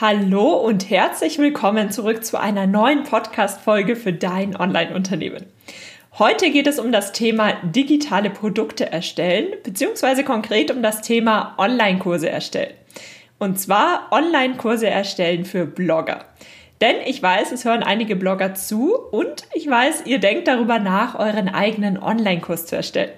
Hallo und herzlich willkommen zurück zu einer neuen Podcast-Folge für dein Online-Unternehmen. Heute geht es um das Thema digitale Produkte erstellen, beziehungsweise konkret um das Thema Online-Kurse erstellen. Und zwar Online-Kurse erstellen für Blogger. Denn ich weiß, es hören einige Blogger zu und ich weiß, ihr denkt darüber nach, euren eigenen Online-Kurs zu erstellen.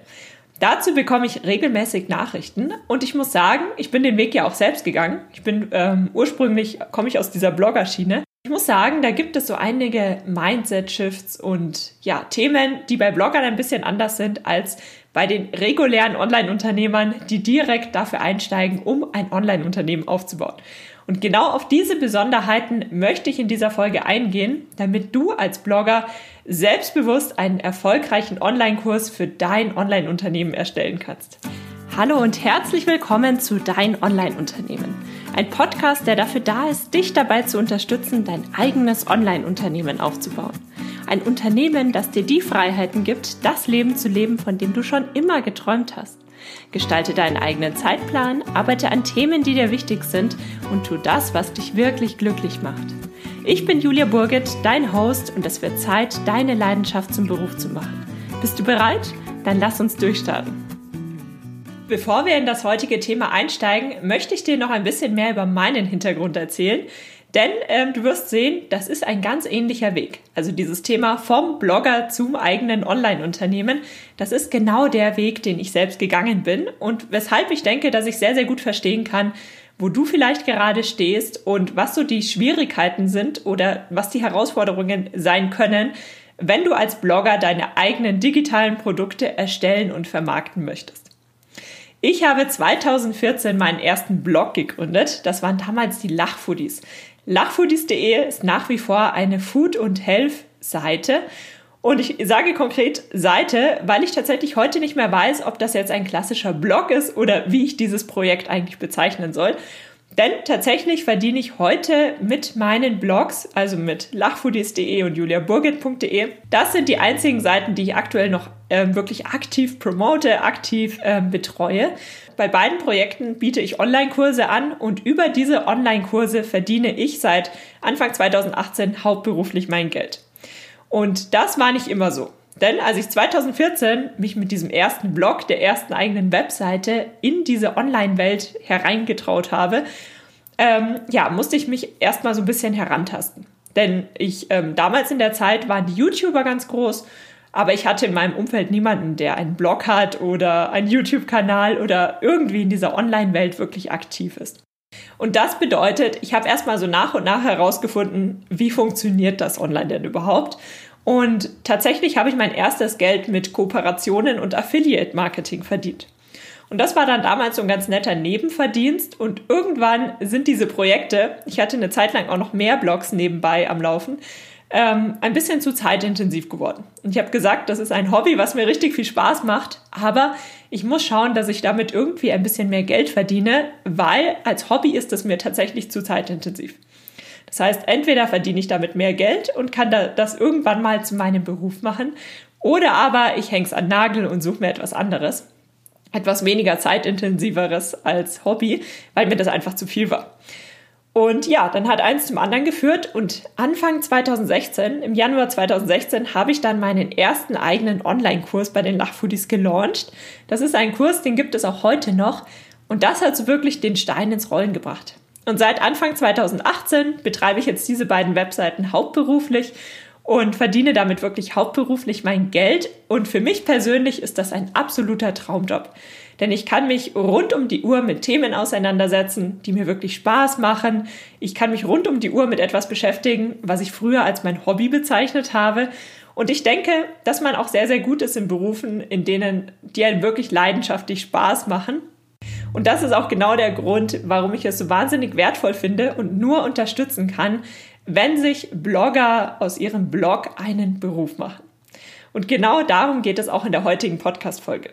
Dazu bekomme ich regelmäßig Nachrichten und ich muss sagen, ich bin den Weg ja auch selbst gegangen. Ich bin ähm, ursprünglich komme ich aus dieser Bloggerschiene. Ich muss sagen, da gibt es so einige Mindset-Shifts und ja, Themen, die bei Bloggern ein bisschen anders sind als bei den regulären Online-Unternehmern, die direkt dafür einsteigen, um ein Online-Unternehmen aufzubauen. Und genau auf diese Besonderheiten möchte ich in dieser Folge eingehen, damit du als Blogger selbstbewusst einen erfolgreichen Online-Kurs für dein Online-Unternehmen erstellen kannst. Hallo und herzlich willkommen zu Dein Online-Unternehmen. Ein Podcast, der dafür da ist, dich dabei zu unterstützen, dein eigenes Online-Unternehmen aufzubauen. Ein Unternehmen, das dir die Freiheiten gibt, das Leben zu leben, von dem du schon immer geträumt hast. Gestalte deinen eigenen Zeitplan, arbeite an Themen, die dir wichtig sind und tu das, was dich wirklich glücklich macht. Ich bin Julia Burget, dein Host und es wird Zeit, deine Leidenschaft zum Beruf zu machen. Bist du bereit? Dann lass uns durchstarten. Bevor wir in das heutige Thema einsteigen, möchte ich dir noch ein bisschen mehr über meinen Hintergrund erzählen, denn ähm, du wirst sehen, das ist ein ganz ähnlicher Weg. Also dieses Thema vom Blogger zum eigenen Online-Unternehmen, das ist genau der Weg, den ich selbst gegangen bin und weshalb ich denke, dass ich sehr, sehr gut verstehen kann, wo du vielleicht gerade stehst und was so die Schwierigkeiten sind oder was die Herausforderungen sein können, wenn du als Blogger deine eigenen digitalen Produkte erstellen und vermarkten möchtest. Ich habe 2014 meinen ersten Blog gegründet. Das waren damals die Lachfoodies. Lachfoodies.de ist nach wie vor eine Food- und Health-Seite. Und ich sage konkret Seite, weil ich tatsächlich heute nicht mehr weiß, ob das jetzt ein klassischer Blog ist oder wie ich dieses Projekt eigentlich bezeichnen soll. Denn tatsächlich verdiene ich heute mit meinen Blogs, also mit lachfoodies.de und juliaburgit.de, das sind die einzigen Seiten, die ich aktuell noch äh, wirklich aktiv promote, aktiv äh, betreue. Bei beiden Projekten biete ich Online-Kurse an und über diese Online-Kurse verdiene ich seit Anfang 2018 hauptberuflich mein Geld. Und das war nicht immer so. Denn als ich 2014 mich mit diesem ersten Blog, der ersten eigenen Webseite in diese Online-Welt hereingetraut habe, ähm, ja, musste ich mich erstmal so ein bisschen herantasten. Denn ich, ähm, damals in der Zeit waren die YouTuber ganz groß aber ich hatte in meinem Umfeld niemanden, der einen Blog hat oder einen YouTube-Kanal oder irgendwie in dieser Online-Welt wirklich aktiv ist. Und das bedeutet, ich habe erstmal so nach und nach herausgefunden, wie funktioniert das online denn überhaupt. Und tatsächlich habe ich mein erstes Geld mit Kooperationen und Affiliate-Marketing verdient. Und das war dann damals so ein ganz netter Nebenverdienst. Und irgendwann sind diese Projekte, ich hatte eine Zeit lang auch noch mehr Blogs nebenbei am Laufen, ähm, ein bisschen zu zeitintensiv geworden. Und ich habe gesagt, das ist ein Hobby, was mir richtig viel Spaß macht, aber ich muss schauen, dass ich damit irgendwie ein bisschen mehr Geld verdiene, weil als Hobby ist es mir tatsächlich zu zeitintensiv. Das heißt, entweder verdiene ich damit mehr Geld und kann das irgendwann mal zu meinem Beruf machen, oder aber ich hänge es an Nagel und suche mir etwas anderes. Etwas weniger zeitintensiveres als Hobby, weil mir das einfach zu viel war. Und ja, dann hat eins zum anderen geführt und Anfang 2016, im Januar 2016, habe ich dann meinen ersten eigenen Online-Kurs bei den Lachfoodies gelauncht. Das ist ein Kurs, den gibt es auch heute noch und das hat so wirklich den Stein ins Rollen gebracht. Und seit Anfang 2018 betreibe ich jetzt diese beiden Webseiten hauptberuflich und verdiene damit wirklich hauptberuflich mein Geld. Und für mich persönlich ist das ein absoluter Traumjob. Denn ich kann mich rund um die Uhr mit Themen auseinandersetzen, die mir wirklich Spaß machen. Ich kann mich rund um die Uhr mit etwas beschäftigen, was ich früher als mein Hobby bezeichnet habe. Und ich denke, dass man auch sehr, sehr gut ist in Berufen, in denen die einen wirklich leidenschaftlich Spaß machen. Und das ist auch genau der Grund, warum ich es so wahnsinnig wertvoll finde und nur unterstützen kann, wenn sich Blogger aus ihrem Blog einen Beruf machen. Und genau darum geht es auch in der heutigen Podcast-Folge.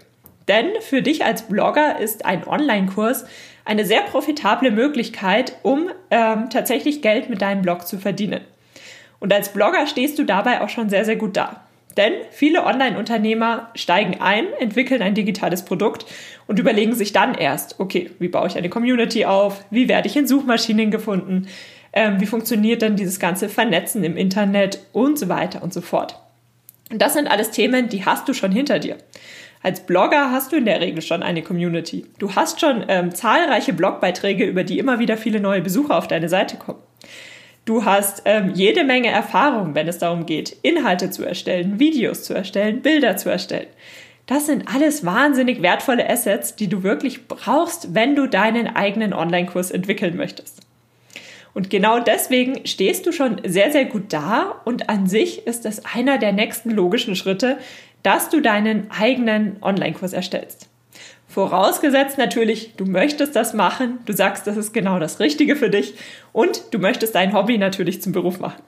Denn für dich als Blogger ist ein Online-Kurs eine sehr profitable Möglichkeit, um ähm, tatsächlich Geld mit deinem Blog zu verdienen. Und als Blogger stehst du dabei auch schon sehr, sehr gut da. Denn viele Online-Unternehmer steigen ein, entwickeln ein digitales Produkt und überlegen sich dann erst, okay, wie baue ich eine Community auf? Wie werde ich in Suchmaschinen gefunden? Ähm, wie funktioniert dann dieses ganze Vernetzen im Internet und so weiter und so fort. Und das sind alles Themen, die hast du schon hinter dir. Als Blogger hast du in der Regel schon eine Community. Du hast schon ähm, zahlreiche Blogbeiträge, über die immer wieder viele neue Besucher auf deine Seite kommen. Du hast ähm, jede Menge Erfahrung, wenn es darum geht, Inhalte zu erstellen, Videos zu erstellen, Bilder zu erstellen. Das sind alles wahnsinnig wertvolle Assets, die du wirklich brauchst, wenn du deinen eigenen Online-Kurs entwickeln möchtest. Und genau deswegen stehst du schon sehr, sehr gut da und an sich ist es einer der nächsten logischen Schritte, dass du deinen eigenen Online-Kurs erstellst. Vorausgesetzt natürlich, du möchtest das machen, du sagst, das ist genau das Richtige für dich und du möchtest dein Hobby natürlich zum Beruf machen.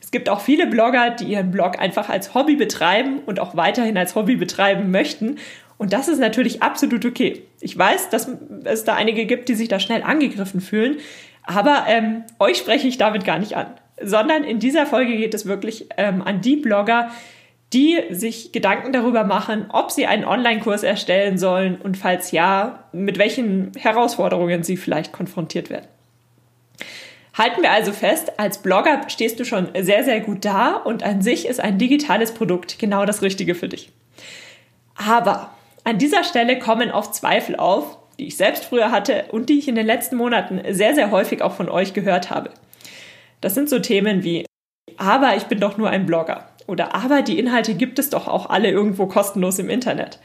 Es gibt auch viele Blogger, die ihren Blog einfach als Hobby betreiben und auch weiterhin als Hobby betreiben möchten. Und das ist natürlich absolut okay. Ich weiß, dass es da einige gibt, die sich da schnell angegriffen fühlen, aber ähm, euch spreche ich damit gar nicht an, sondern in dieser Folge geht es wirklich ähm, an die Blogger, die sich Gedanken darüber machen, ob sie einen Online-Kurs erstellen sollen und falls ja, mit welchen Herausforderungen sie vielleicht konfrontiert werden. Halten wir also fest, als Blogger stehst du schon sehr, sehr gut da und an sich ist ein digitales Produkt genau das Richtige für dich. Aber an dieser Stelle kommen oft Zweifel auf, die ich selbst früher hatte und die ich in den letzten Monaten sehr, sehr häufig auch von euch gehört habe. Das sind so Themen wie, aber ich bin doch nur ein Blogger. Oder aber die Inhalte gibt es doch auch alle irgendwo kostenlos im Internet.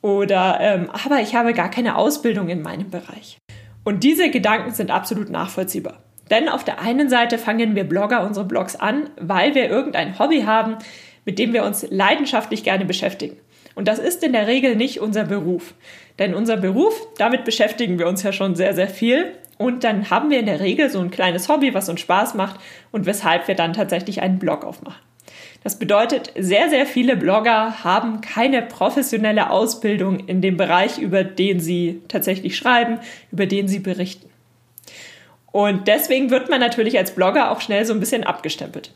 Oder ähm, aber ich habe gar keine Ausbildung in meinem Bereich. Und diese Gedanken sind absolut nachvollziehbar. Denn auf der einen Seite fangen wir Blogger unsere Blogs an, weil wir irgendein Hobby haben, mit dem wir uns leidenschaftlich gerne beschäftigen. Und das ist in der Regel nicht unser Beruf. Denn unser Beruf, damit beschäftigen wir uns ja schon sehr, sehr viel. Und dann haben wir in der Regel so ein kleines Hobby, was uns Spaß macht und weshalb wir dann tatsächlich einen Blog aufmachen. Das bedeutet, sehr, sehr viele Blogger haben keine professionelle Ausbildung in dem Bereich, über den sie tatsächlich schreiben, über den sie berichten. Und deswegen wird man natürlich als Blogger auch schnell so ein bisschen abgestempelt.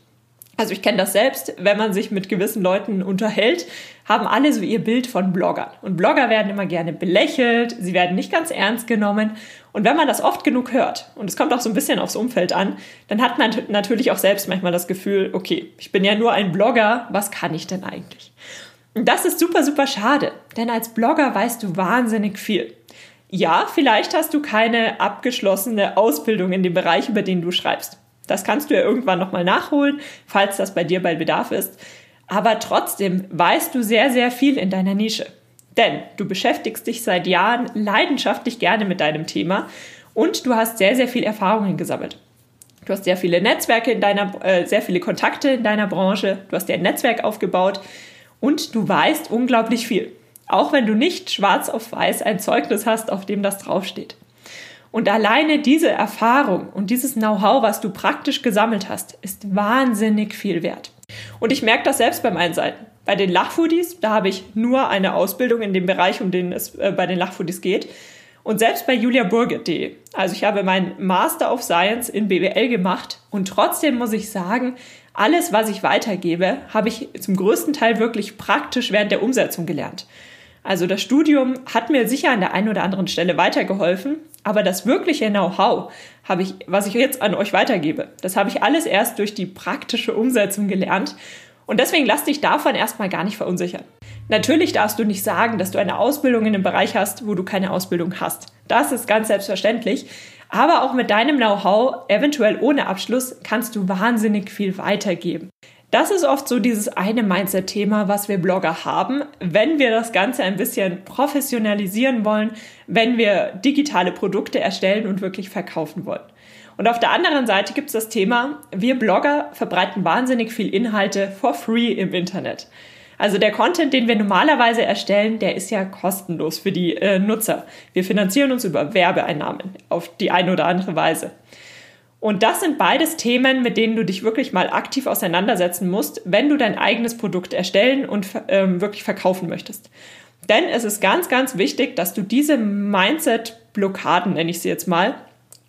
Also ich kenne das selbst, wenn man sich mit gewissen Leuten unterhält, haben alle so ihr Bild von Bloggern. Und Blogger werden immer gerne belächelt, sie werden nicht ganz ernst genommen. Und wenn man das oft genug hört, und es kommt auch so ein bisschen aufs Umfeld an, dann hat man natürlich auch selbst manchmal das Gefühl, okay, ich bin ja nur ein Blogger, was kann ich denn eigentlich? Und das ist super, super schade, denn als Blogger weißt du wahnsinnig viel. Ja, vielleicht hast du keine abgeschlossene Ausbildung in dem Bereich, über den du schreibst. Das kannst du ja irgendwann nochmal nachholen, falls das bei dir bei Bedarf ist. Aber trotzdem weißt du sehr, sehr viel in deiner Nische. Denn du beschäftigst dich seit Jahren leidenschaftlich gerne mit deinem Thema und du hast sehr, sehr viel Erfahrungen gesammelt. Du hast sehr viele Netzwerke in deiner, äh, sehr viele Kontakte in deiner Branche, du hast dir ein Netzwerk aufgebaut und du weißt unglaublich viel. Auch wenn du nicht schwarz auf weiß ein Zeugnis hast, auf dem das draufsteht. Und alleine diese Erfahrung und dieses Know-how, was du praktisch gesammelt hast, ist wahnsinnig viel wert. Und ich merke das selbst bei meinen Seiten. Bei den Lachfoodies, da habe ich nur eine Ausbildung in dem Bereich, um den es äh, bei den Lachfoodies geht. Und selbst bei juliaburgit.de. Also ich habe meinen Master of Science in BWL gemacht und trotzdem muss ich sagen, alles, was ich weitergebe, habe ich zum größten Teil wirklich praktisch während der Umsetzung gelernt. Also das Studium hat mir sicher an der einen oder anderen Stelle weitergeholfen, aber das wirkliche Know-how, habe ich, was ich jetzt an euch weitergebe, das habe ich alles erst durch die praktische Umsetzung gelernt. Und deswegen lass dich davon erstmal gar nicht verunsichern. Natürlich darfst du nicht sagen, dass du eine Ausbildung in einem Bereich hast, wo du keine Ausbildung hast. Das ist ganz selbstverständlich. Aber auch mit deinem Know-how, eventuell ohne Abschluss, kannst du wahnsinnig viel weitergeben. Das ist oft so dieses eine Mindset-Thema, was wir Blogger haben, wenn wir das Ganze ein bisschen professionalisieren wollen, wenn wir digitale Produkte erstellen und wirklich verkaufen wollen. Und auf der anderen Seite gibt es das Thema, wir Blogger verbreiten wahnsinnig viel Inhalte for free im Internet. Also der Content, den wir normalerweise erstellen, der ist ja kostenlos für die äh, Nutzer. Wir finanzieren uns über Werbeeinnahmen auf die eine oder andere Weise. Und das sind beides Themen, mit denen du dich wirklich mal aktiv auseinandersetzen musst, wenn du dein eigenes Produkt erstellen und ähm, wirklich verkaufen möchtest. Denn es ist ganz, ganz wichtig, dass du diese Mindset-Blockaden, nenne ich sie jetzt mal,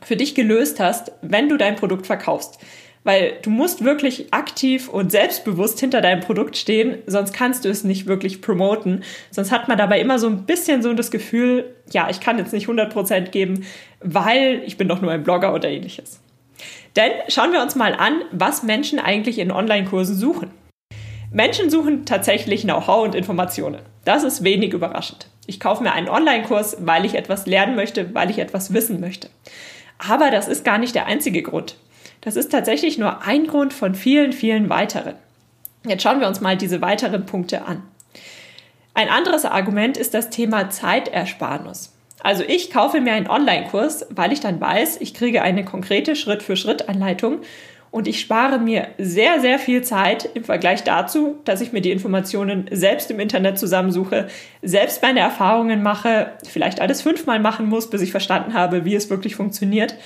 für dich gelöst hast, wenn du dein Produkt verkaufst. Weil du musst wirklich aktiv und selbstbewusst hinter deinem Produkt stehen, sonst kannst du es nicht wirklich promoten. Sonst hat man dabei immer so ein bisschen so das Gefühl, ja, ich kann jetzt nicht 100% geben, weil ich bin doch nur ein Blogger oder ähnliches. Denn schauen wir uns mal an, was Menschen eigentlich in Online-Kursen suchen. Menschen suchen tatsächlich Know-how und Informationen. Das ist wenig überraschend. Ich kaufe mir einen Online-Kurs, weil ich etwas lernen möchte, weil ich etwas wissen möchte. Aber das ist gar nicht der einzige Grund. Das ist tatsächlich nur ein Grund von vielen, vielen weiteren. Jetzt schauen wir uns mal diese weiteren Punkte an. Ein anderes Argument ist das Thema Zeitersparnis. Also ich kaufe mir einen Online-Kurs, weil ich dann weiß, ich kriege eine konkrete Schritt-für-Schritt-Anleitung und ich spare mir sehr, sehr viel Zeit im Vergleich dazu, dass ich mir die Informationen selbst im Internet zusammensuche, selbst meine Erfahrungen mache, vielleicht alles fünfmal machen muss, bis ich verstanden habe, wie es wirklich funktioniert.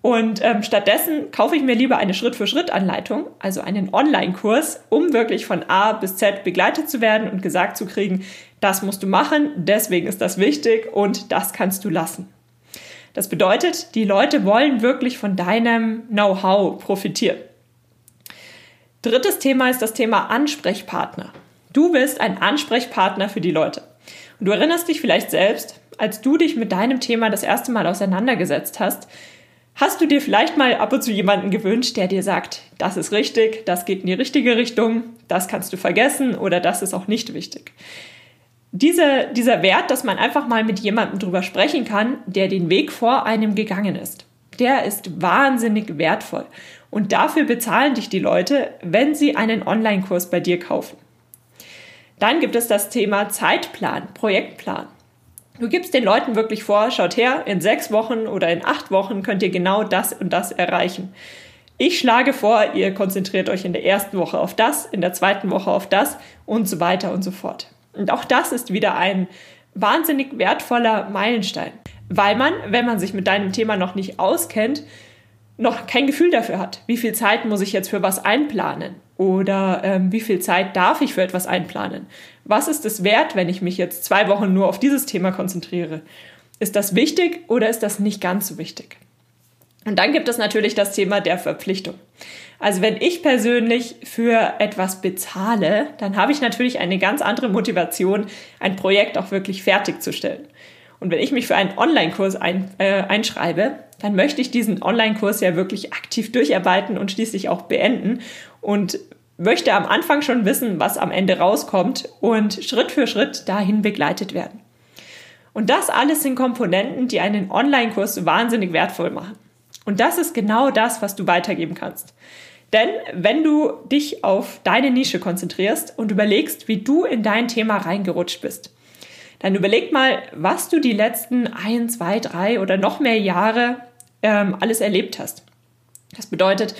Und ähm, stattdessen kaufe ich mir lieber eine Schritt-für-Schritt-Anleitung, also einen Online-Kurs, um wirklich von A bis Z begleitet zu werden und gesagt zu kriegen, das musst du machen, deswegen ist das wichtig und das kannst du lassen. Das bedeutet, die Leute wollen wirklich von deinem Know-how profitieren. Drittes Thema ist das Thema Ansprechpartner. Du bist ein Ansprechpartner für die Leute. Und du erinnerst dich vielleicht selbst, als du dich mit deinem Thema das erste Mal auseinandergesetzt hast, Hast du dir vielleicht mal ab und zu jemanden gewünscht, der dir sagt, das ist richtig, das geht in die richtige Richtung, das kannst du vergessen oder das ist auch nicht wichtig? Diese, dieser Wert, dass man einfach mal mit jemandem drüber sprechen kann, der den Weg vor einem gegangen ist, der ist wahnsinnig wertvoll. Und dafür bezahlen dich die Leute, wenn sie einen Online-Kurs bei dir kaufen. Dann gibt es das Thema Zeitplan, Projektplan. Du gibst den Leuten wirklich vor, schaut her, in sechs Wochen oder in acht Wochen könnt ihr genau das und das erreichen. Ich schlage vor, ihr konzentriert euch in der ersten Woche auf das, in der zweiten Woche auf das und so weiter und so fort. Und auch das ist wieder ein wahnsinnig wertvoller Meilenstein, weil man, wenn man sich mit deinem Thema noch nicht auskennt, noch kein Gefühl dafür hat. Wie viel Zeit muss ich jetzt für was einplanen? Oder ähm, wie viel Zeit darf ich für etwas einplanen? Was ist es wert, wenn ich mich jetzt zwei Wochen nur auf dieses Thema konzentriere? Ist das wichtig oder ist das nicht ganz so wichtig? Und dann gibt es natürlich das Thema der Verpflichtung. Also wenn ich persönlich für etwas bezahle, dann habe ich natürlich eine ganz andere Motivation, ein Projekt auch wirklich fertigzustellen. Und wenn ich mich für einen Online-Kurs ein, äh, einschreibe, dann möchte ich diesen Online-Kurs ja wirklich aktiv durcharbeiten und schließlich auch beenden und möchte am Anfang schon wissen, was am Ende rauskommt und Schritt für Schritt dahin begleitet werden. Und das alles sind Komponenten, die einen Online-Kurs wahnsinnig wertvoll machen. Und das ist genau das, was du weitergeben kannst. Denn wenn du dich auf deine Nische konzentrierst und überlegst, wie du in dein Thema reingerutscht bist, dann überleg mal, was du die letzten ein, zwei, drei oder noch mehr Jahre ähm, alles erlebt hast. Das bedeutet,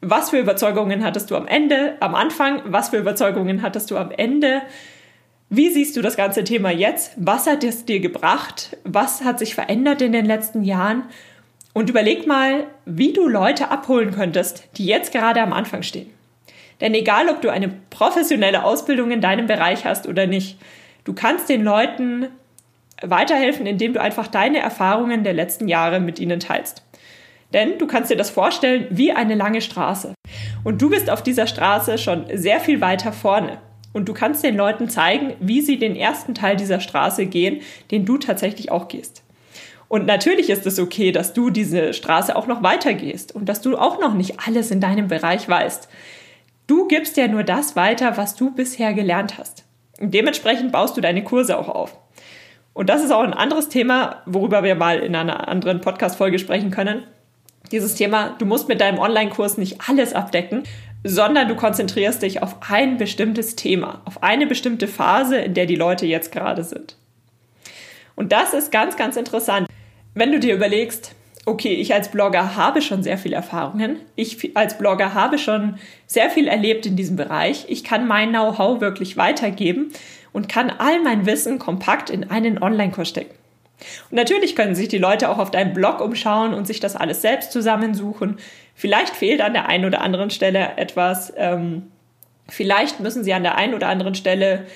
was für Überzeugungen hattest du am Ende, am Anfang, was für Überzeugungen hattest du am Ende, wie siehst du das ganze Thema jetzt? Was hat es dir gebracht? Was hat sich verändert in den letzten Jahren? Und überleg mal, wie du Leute abholen könntest, die jetzt gerade am Anfang stehen. Denn egal, ob du eine professionelle Ausbildung in deinem Bereich hast oder nicht, du kannst den Leuten weiterhelfen, indem du einfach deine Erfahrungen der letzten Jahre mit ihnen teilst. Denn du kannst dir das vorstellen wie eine lange Straße. Und du bist auf dieser Straße schon sehr viel weiter vorne. Und du kannst den Leuten zeigen, wie sie den ersten Teil dieser Straße gehen, den du tatsächlich auch gehst. Und natürlich ist es okay, dass du diese Straße auch noch weitergehst und dass du auch noch nicht alles in deinem Bereich weißt. Du gibst ja nur das weiter, was du bisher gelernt hast. Und dementsprechend baust du deine Kurse auch auf. Und das ist auch ein anderes Thema, worüber wir mal in einer anderen Podcast-Folge sprechen können. Dieses Thema, du musst mit deinem Online-Kurs nicht alles abdecken, sondern du konzentrierst dich auf ein bestimmtes Thema, auf eine bestimmte Phase, in der die Leute jetzt gerade sind. Und das ist ganz, ganz interessant. Wenn du dir überlegst, okay, ich als Blogger habe schon sehr viel Erfahrungen. Ich als Blogger habe schon sehr viel erlebt in diesem Bereich. Ich kann mein Know-how wirklich weitergeben und kann all mein Wissen kompakt in einen Online-Kurs stecken. Und natürlich können sich die Leute auch auf deinem Blog umschauen und sich das alles selbst zusammensuchen. Vielleicht fehlt an der einen oder anderen Stelle etwas. Ähm, vielleicht müssen sie an der einen oder anderen Stelle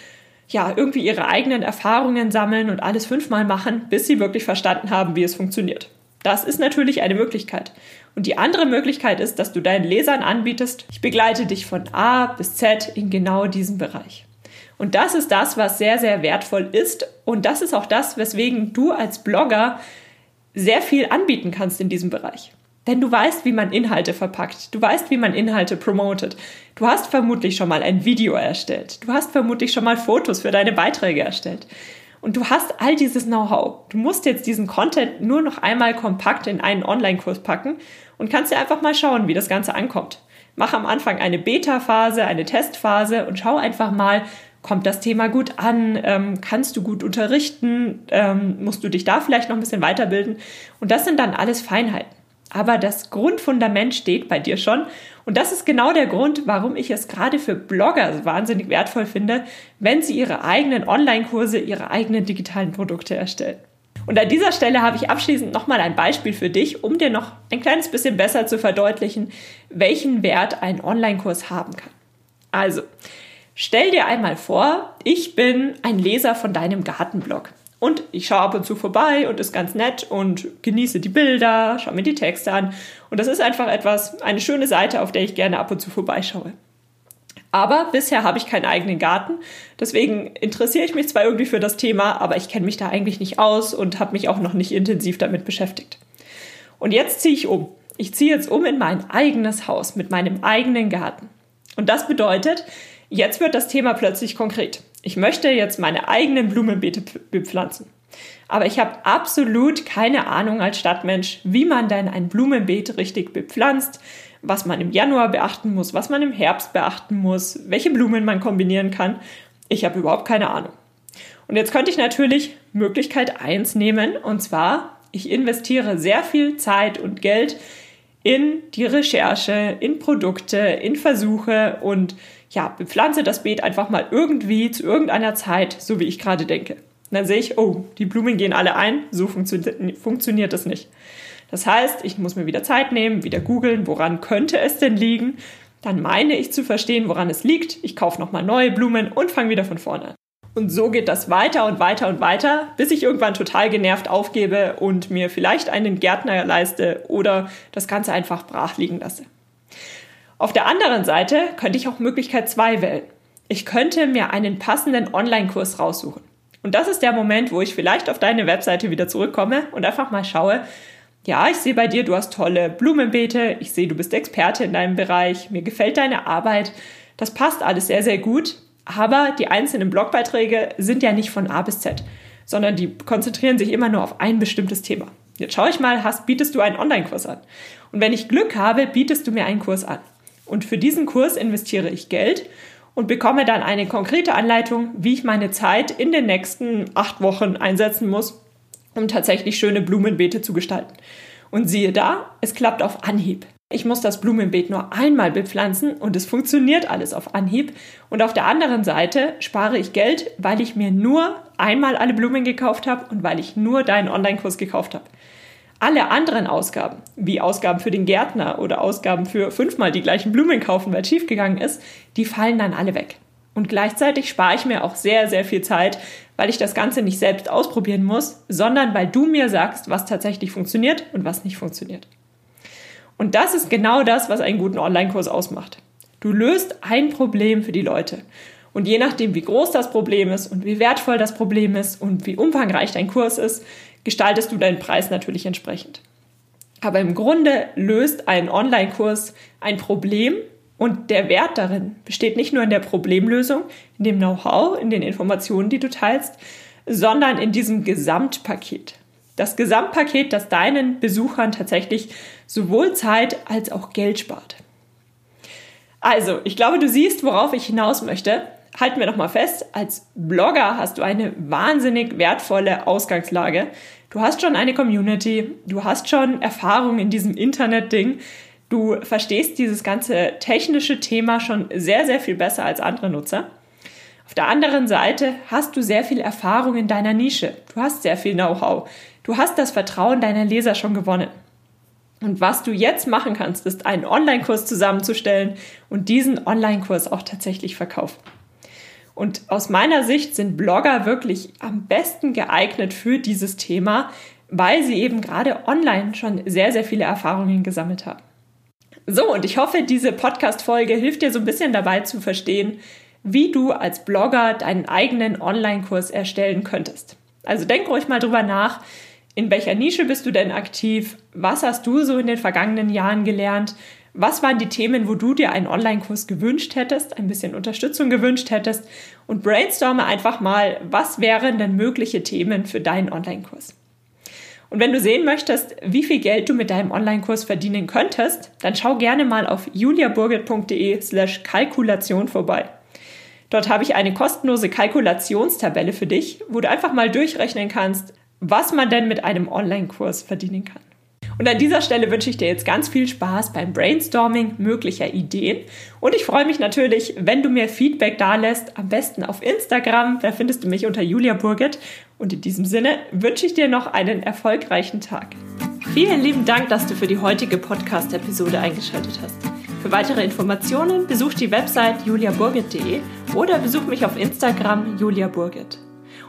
ja irgendwie ihre eigenen Erfahrungen sammeln und alles fünfmal machen, bis sie wirklich verstanden haben, wie es funktioniert. Das ist natürlich eine Möglichkeit. Und die andere Möglichkeit ist, dass du deinen Lesern anbietest, ich begleite dich von A bis Z in genau diesem Bereich. Und das ist das, was sehr, sehr wertvoll ist. Und das ist auch das, weswegen du als Blogger sehr viel anbieten kannst in diesem Bereich. Denn du weißt, wie man Inhalte verpackt. Du weißt, wie man Inhalte promotet. Du hast vermutlich schon mal ein Video erstellt. Du hast vermutlich schon mal Fotos für deine Beiträge erstellt. Und du hast all dieses Know-how. Du musst jetzt diesen Content nur noch einmal kompakt in einen Online-Kurs packen und kannst dir einfach mal schauen, wie das Ganze ankommt. Mach am Anfang eine Beta-Phase, eine Testphase und schau einfach mal, kommt das Thema gut an, ähm, kannst du gut unterrichten, ähm, musst du dich da vielleicht noch ein bisschen weiterbilden. Und das sind dann alles Feinheiten. Aber das Grundfundament steht bei dir schon. Und das ist genau der Grund, warum ich es gerade für Blogger wahnsinnig wertvoll finde, wenn sie ihre eigenen Online-Kurse, ihre eigenen digitalen Produkte erstellen. Und an dieser Stelle habe ich abschließend nochmal ein Beispiel für dich, um dir noch ein kleines bisschen besser zu verdeutlichen, welchen Wert ein Online-Kurs haben kann. Also, stell dir einmal vor, ich bin ein Leser von deinem Gartenblog. Und ich schaue ab und zu vorbei und ist ganz nett und genieße die Bilder, schaue mir die Texte an. Und das ist einfach etwas, eine schöne Seite, auf der ich gerne ab und zu vorbeischaue. Aber bisher habe ich keinen eigenen Garten. Deswegen interessiere ich mich zwar irgendwie für das Thema, aber ich kenne mich da eigentlich nicht aus und habe mich auch noch nicht intensiv damit beschäftigt. Und jetzt ziehe ich um. Ich ziehe jetzt um in mein eigenes Haus mit meinem eigenen Garten. Und das bedeutet, jetzt wird das Thema plötzlich konkret. Ich möchte jetzt meine eigenen Blumenbeete bepflanzen. Aber ich habe absolut keine Ahnung als Stadtmensch, wie man denn ein Blumenbeet richtig bepflanzt, was man im Januar beachten muss, was man im Herbst beachten muss, welche Blumen man kombinieren kann. Ich habe überhaupt keine Ahnung. Und jetzt könnte ich natürlich Möglichkeit 1 nehmen, und zwar, ich investiere sehr viel Zeit und Geld in die Recherche, in Produkte, in Versuche und ja, bepflanze das Beet einfach mal irgendwie zu irgendeiner Zeit, so wie ich gerade denke. Und dann sehe ich, oh, die Blumen gehen alle ein, so funktio funktioniert das nicht. Das heißt, ich muss mir wieder Zeit nehmen, wieder googeln, woran könnte es denn liegen. Dann meine ich zu verstehen, woran es liegt. Ich kaufe nochmal neue Blumen und fange wieder von vorne an. Und so geht das weiter und weiter und weiter, bis ich irgendwann total genervt aufgebe und mir vielleicht einen Gärtner leiste oder das Ganze einfach brach liegen lasse. Auf der anderen Seite könnte ich auch Möglichkeit 2 wählen. Ich könnte mir einen passenden Online-Kurs raussuchen. Und das ist der Moment, wo ich vielleicht auf deine Webseite wieder zurückkomme und einfach mal schaue, ja, ich sehe bei dir, du hast tolle Blumenbeete, ich sehe, du bist Experte in deinem Bereich, mir gefällt deine Arbeit, das passt alles sehr, sehr gut, aber die einzelnen Blogbeiträge sind ja nicht von A bis Z, sondern die konzentrieren sich immer nur auf ein bestimmtes Thema. Jetzt schaue ich mal, hast, bietest du einen Online-Kurs an? Und wenn ich Glück habe, bietest du mir einen Kurs an. Und für diesen Kurs investiere ich Geld und bekomme dann eine konkrete Anleitung, wie ich meine Zeit in den nächsten acht Wochen einsetzen muss, um tatsächlich schöne Blumenbeete zu gestalten. Und siehe da, es klappt auf Anhieb. Ich muss das Blumenbeet nur einmal bepflanzen und es funktioniert alles auf Anhieb. Und auf der anderen Seite spare ich Geld, weil ich mir nur einmal alle Blumen gekauft habe und weil ich nur deinen Online-Kurs gekauft habe. Alle anderen Ausgaben, wie Ausgaben für den Gärtner oder Ausgaben für fünfmal die gleichen Blumen kaufen, weil es schiefgegangen ist, die fallen dann alle weg. Und gleichzeitig spare ich mir auch sehr, sehr viel Zeit, weil ich das Ganze nicht selbst ausprobieren muss, sondern weil du mir sagst, was tatsächlich funktioniert und was nicht funktioniert. Und das ist genau das, was einen guten Online-Kurs ausmacht. Du löst ein Problem für die Leute. Und je nachdem, wie groß das Problem ist und wie wertvoll das Problem ist und wie umfangreich dein Kurs ist, gestaltest du deinen Preis natürlich entsprechend. Aber im Grunde löst ein Online-Kurs ein Problem und der Wert darin besteht nicht nur in der Problemlösung, in dem Know-how, in den Informationen, die du teilst, sondern in diesem Gesamtpaket. Das Gesamtpaket, das deinen Besuchern tatsächlich sowohl Zeit als auch Geld spart. Also, ich glaube, du siehst, worauf ich hinaus möchte. Halten wir nochmal fest, als Blogger hast du eine wahnsinnig wertvolle Ausgangslage. Du hast schon eine Community, du hast schon Erfahrung in diesem Internet-Ding, du verstehst dieses ganze technische Thema schon sehr, sehr viel besser als andere Nutzer. Auf der anderen Seite hast du sehr viel Erfahrung in deiner Nische, du hast sehr viel Know-how, du hast das Vertrauen deiner Leser schon gewonnen. Und was du jetzt machen kannst, ist einen Online-Kurs zusammenzustellen und diesen Online-Kurs auch tatsächlich verkaufen. Und aus meiner Sicht sind Blogger wirklich am besten geeignet für dieses Thema, weil sie eben gerade online schon sehr, sehr viele Erfahrungen gesammelt haben. So, und ich hoffe, diese Podcast-Folge hilft dir so ein bisschen dabei zu verstehen, wie du als Blogger deinen eigenen Online-Kurs erstellen könntest. Also denk ruhig mal drüber nach, in welcher Nische bist du denn aktiv? Was hast du so in den vergangenen Jahren gelernt? Was waren die Themen, wo du dir einen Online-Kurs gewünscht hättest, ein bisschen Unterstützung gewünscht hättest? Und brainstorme einfach mal, was wären denn mögliche Themen für deinen Online-Kurs? Und wenn du sehen möchtest, wie viel Geld du mit deinem Online-Kurs verdienen könntest, dann schau gerne mal auf juliaburgit.de slash Kalkulation vorbei. Dort habe ich eine kostenlose Kalkulationstabelle für dich, wo du einfach mal durchrechnen kannst, was man denn mit einem Online-Kurs verdienen kann. Und an dieser Stelle wünsche ich dir jetzt ganz viel Spaß beim Brainstorming möglicher Ideen. Und ich freue mich natürlich, wenn du mir Feedback da lässt, am besten auf Instagram. Da findest du mich unter Julia Burget. Und in diesem Sinne wünsche ich dir noch einen erfolgreichen Tag. Vielen lieben Dank, dass du für die heutige Podcast-Episode eingeschaltet hast. Für weitere Informationen besuch die Website juliaburgit.de oder besuch mich auf Instagram juliaburgit.